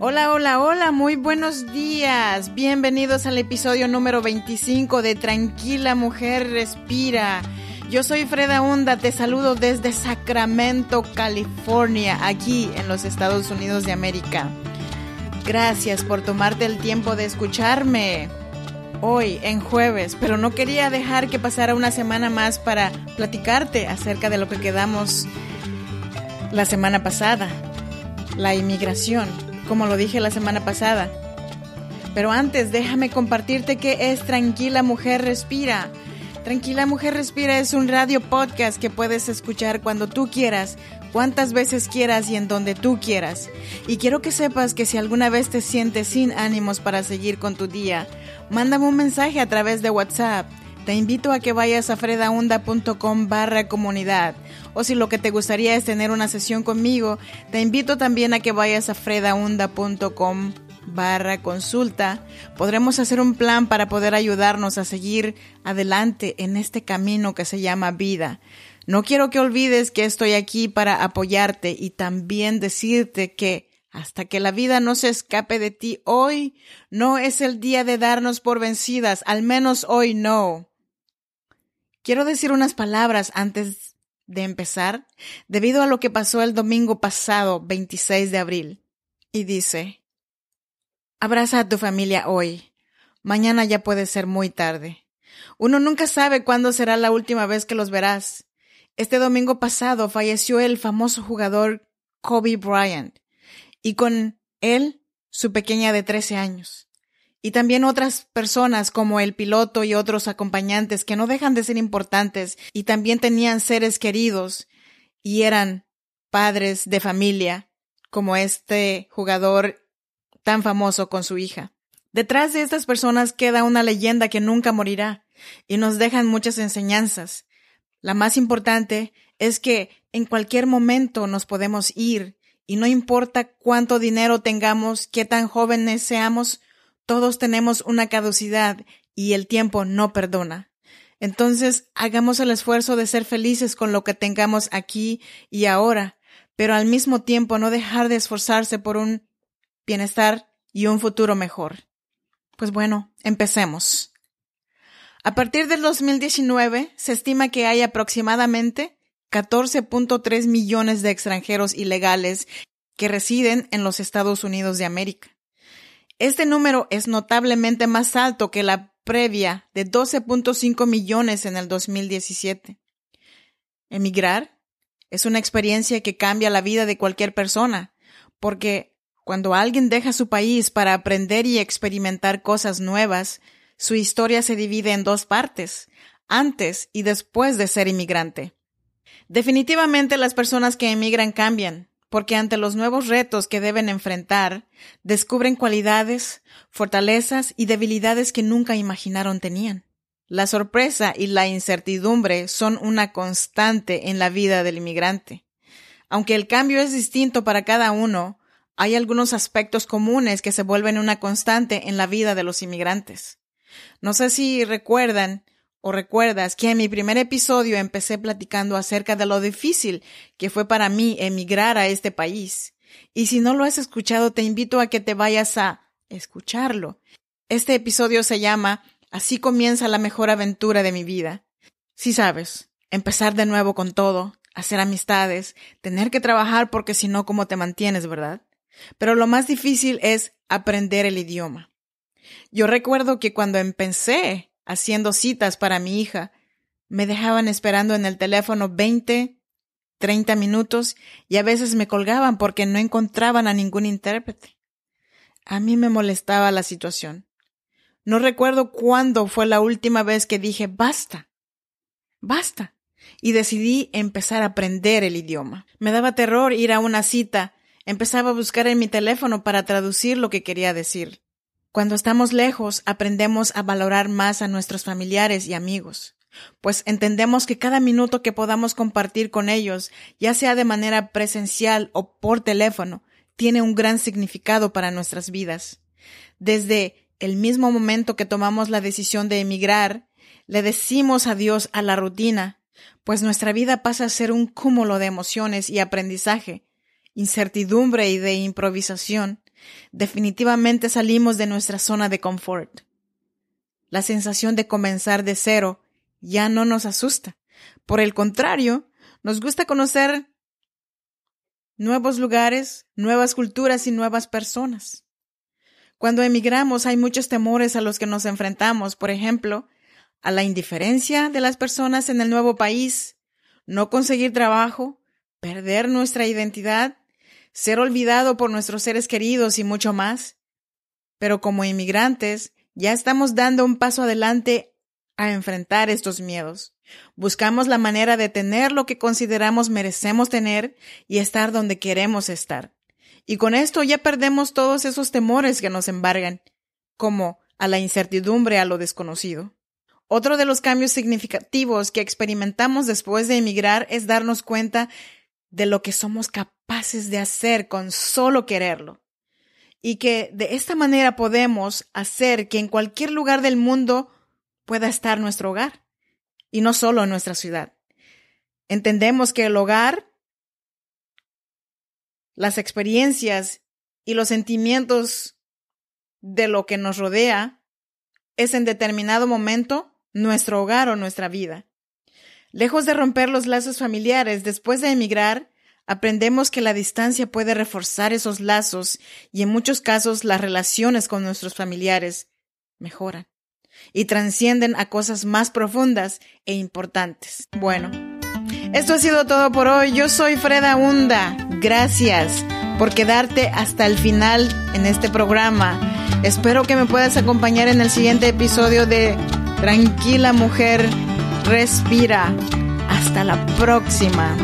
Hola, hola, hola, muy buenos días. Bienvenidos al episodio número 25 de Tranquila Mujer Respira. Yo soy Freda Hunda, te saludo desde Sacramento, California, aquí en los Estados Unidos de América. Gracias por tomarte el tiempo de escucharme hoy en jueves, pero no quería dejar que pasara una semana más para platicarte acerca de lo que quedamos la semana pasada, la inmigración, como lo dije la semana pasada. Pero antes déjame compartirte que es Tranquila Mujer Respira. Tranquila Mujer Respira es un radio podcast que puedes escuchar cuando tú quieras, cuantas veces quieras y en donde tú quieras. Y quiero que sepas que si alguna vez te sientes sin ánimos para seguir con tu día, mándame un mensaje a través de WhatsApp. Te invito a que vayas a fredaunda.com barra comunidad. O si lo que te gustaría es tener una sesión conmigo, te invito también a que vayas a fredaunda.com barra consulta. Podremos hacer un plan para poder ayudarnos a seguir adelante en este camino que se llama vida. No quiero que olvides que estoy aquí para apoyarte y también decirte que hasta que la vida no se escape de ti hoy, no es el día de darnos por vencidas, al menos hoy no. Quiero decir unas palabras antes de empezar, debido a lo que pasó el domingo pasado, 26 de abril. Y dice, abraza a tu familia hoy. Mañana ya puede ser muy tarde. Uno nunca sabe cuándo será la última vez que los verás. Este domingo pasado falleció el famoso jugador Kobe Bryant y con él su pequeña de 13 años y también otras personas como el piloto y otros acompañantes que no dejan de ser importantes y también tenían seres queridos y eran padres de familia como este jugador tan famoso con su hija. Detrás de estas personas queda una leyenda que nunca morirá y nos dejan muchas enseñanzas. La más importante es que en cualquier momento nos podemos ir y no importa cuánto dinero tengamos, qué tan jóvenes seamos, todos tenemos una caducidad y el tiempo no perdona. Entonces, hagamos el esfuerzo de ser felices con lo que tengamos aquí y ahora, pero al mismo tiempo no dejar de esforzarse por un bienestar y un futuro mejor. Pues bueno, empecemos. A partir del 2019, se estima que hay aproximadamente 14.3 millones de extranjeros ilegales que residen en los Estados Unidos de América. Este número es notablemente más alto que la previa de 12.5 millones en el 2017. Emigrar es una experiencia que cambia la vida de cualquier persona, porque cuando alguien deja su país para aprender y experimentar cosas nuevas, su historia se divide en dos partes, antes y después de ser inmigrante. Definitivamente las personas que emigran cambian, porque ante los nuevos retos que deben enfrentar, descubren cualidades, fortalezas y debilidades que nunca imaginaron tenían. La sorpresa y la incertidumbre son una constante en la vida del inmigrante. Aunque el cambio es distinto para cada uno, hay algunos aspectos comunes que se vuelven una constante en la vida de los inmigrantes. No sé si recuerdan ¿O recuerdas que en mi primer episodio empecé platicando acerca de lo difícil que fue para mí emigrar a este país? Y si no lo has escuchado, te invito a que te vayas a escucharlo. Este episodio se llama Así comienza la mejor aventura de mi vida. Si sabes, empezar de nuevo con todo, hacer amistades, tener que trabajar porque si no, ¿cómo te mantienes, verdad? Pero lo más difícil es aprender el idioma. Yo recuerdo que cuando empecé haciendo citas para mi hija. Me dejaban esperando en el teléfono 20, 30 minutos y a veces me colgaban porque no encontraban a ningún intérprete. A mí me molestaba la situación. No recuerdo cuándo fue la última vez que dije basta, basta, y decidí empezar a aprender el idioma. Me daba terror ir a una cita, empezaba a buscar en mi teléfono para traducir lo que quería decir. Cuando estamos lejos, aprendemos a valorar más a nuestros familiares y amigos, pues entendemos que cada minuto que podamos compartir con ellos, ya sea de manera presencial o por teléfono, tiene un gran significado para nuestras vidas. Desde el mismo momento que tomamos la decisión de emigrar, le decimos adiós a la rutina, pues nuestra vida pasa a ser un cúmulo de emociones y aprendizaje, incertidumbre y de improvisación, Definitivamente salimos de nuestra zona de confort. La sensación de comenzar de cero ya no nos asusta. Por el contrario, nos gusta conocer nuevos lugares, nuevas culturas y nuevas personas. Cuando emigramos hay muchos temores a los que nos enfrentamos, por ejemplo, a la indiferencia de las personas en el nuevo país, no conseguir trabajo, perder nuestra identidad, ser olvidado por nuestros seres queridos y mucho más. Pero como inmigrantes, ya estamos dando un paso adelante a enfrentar estos miedos. Buscamos la manera de tener lo que consideramos merecemos tener y estar donde queremos estar. Y con esto ya perdemos todos esos temores que nos embargan, como a la incertidumbre, a lo desconocido. Otro de los cambios significativos que experimentamos después de emigrar es darnos cuenta de lo que somos capaces de hacer con solo quererlo. Y que de esta manera podemos hacer que en cualquier lugar del mundo pueda estar nuestro hogar, y no solo en nuestra ciudad. Entendemos que el hogar, las experiencias y los sentimientos de lo que nos rodea es en determinado momento nuestro hogar o nuestra vida. Lejos de romper los lazos familiares, después de emigrar, aprendemos que la distancia puede reforzar esos lazos y en muchos casos las relaciones con nuestros familiares mejoran y trascienden a cosas más profundas e importantes. Bueno, esto ha sido todo por hoy. Yo soy Freda Hunda. Gracias por quedarte hasta el final en este programa. Espero que me puedas acompañar en el siguiente episodio de Tranquila mujer, respira. Hasta la próxima.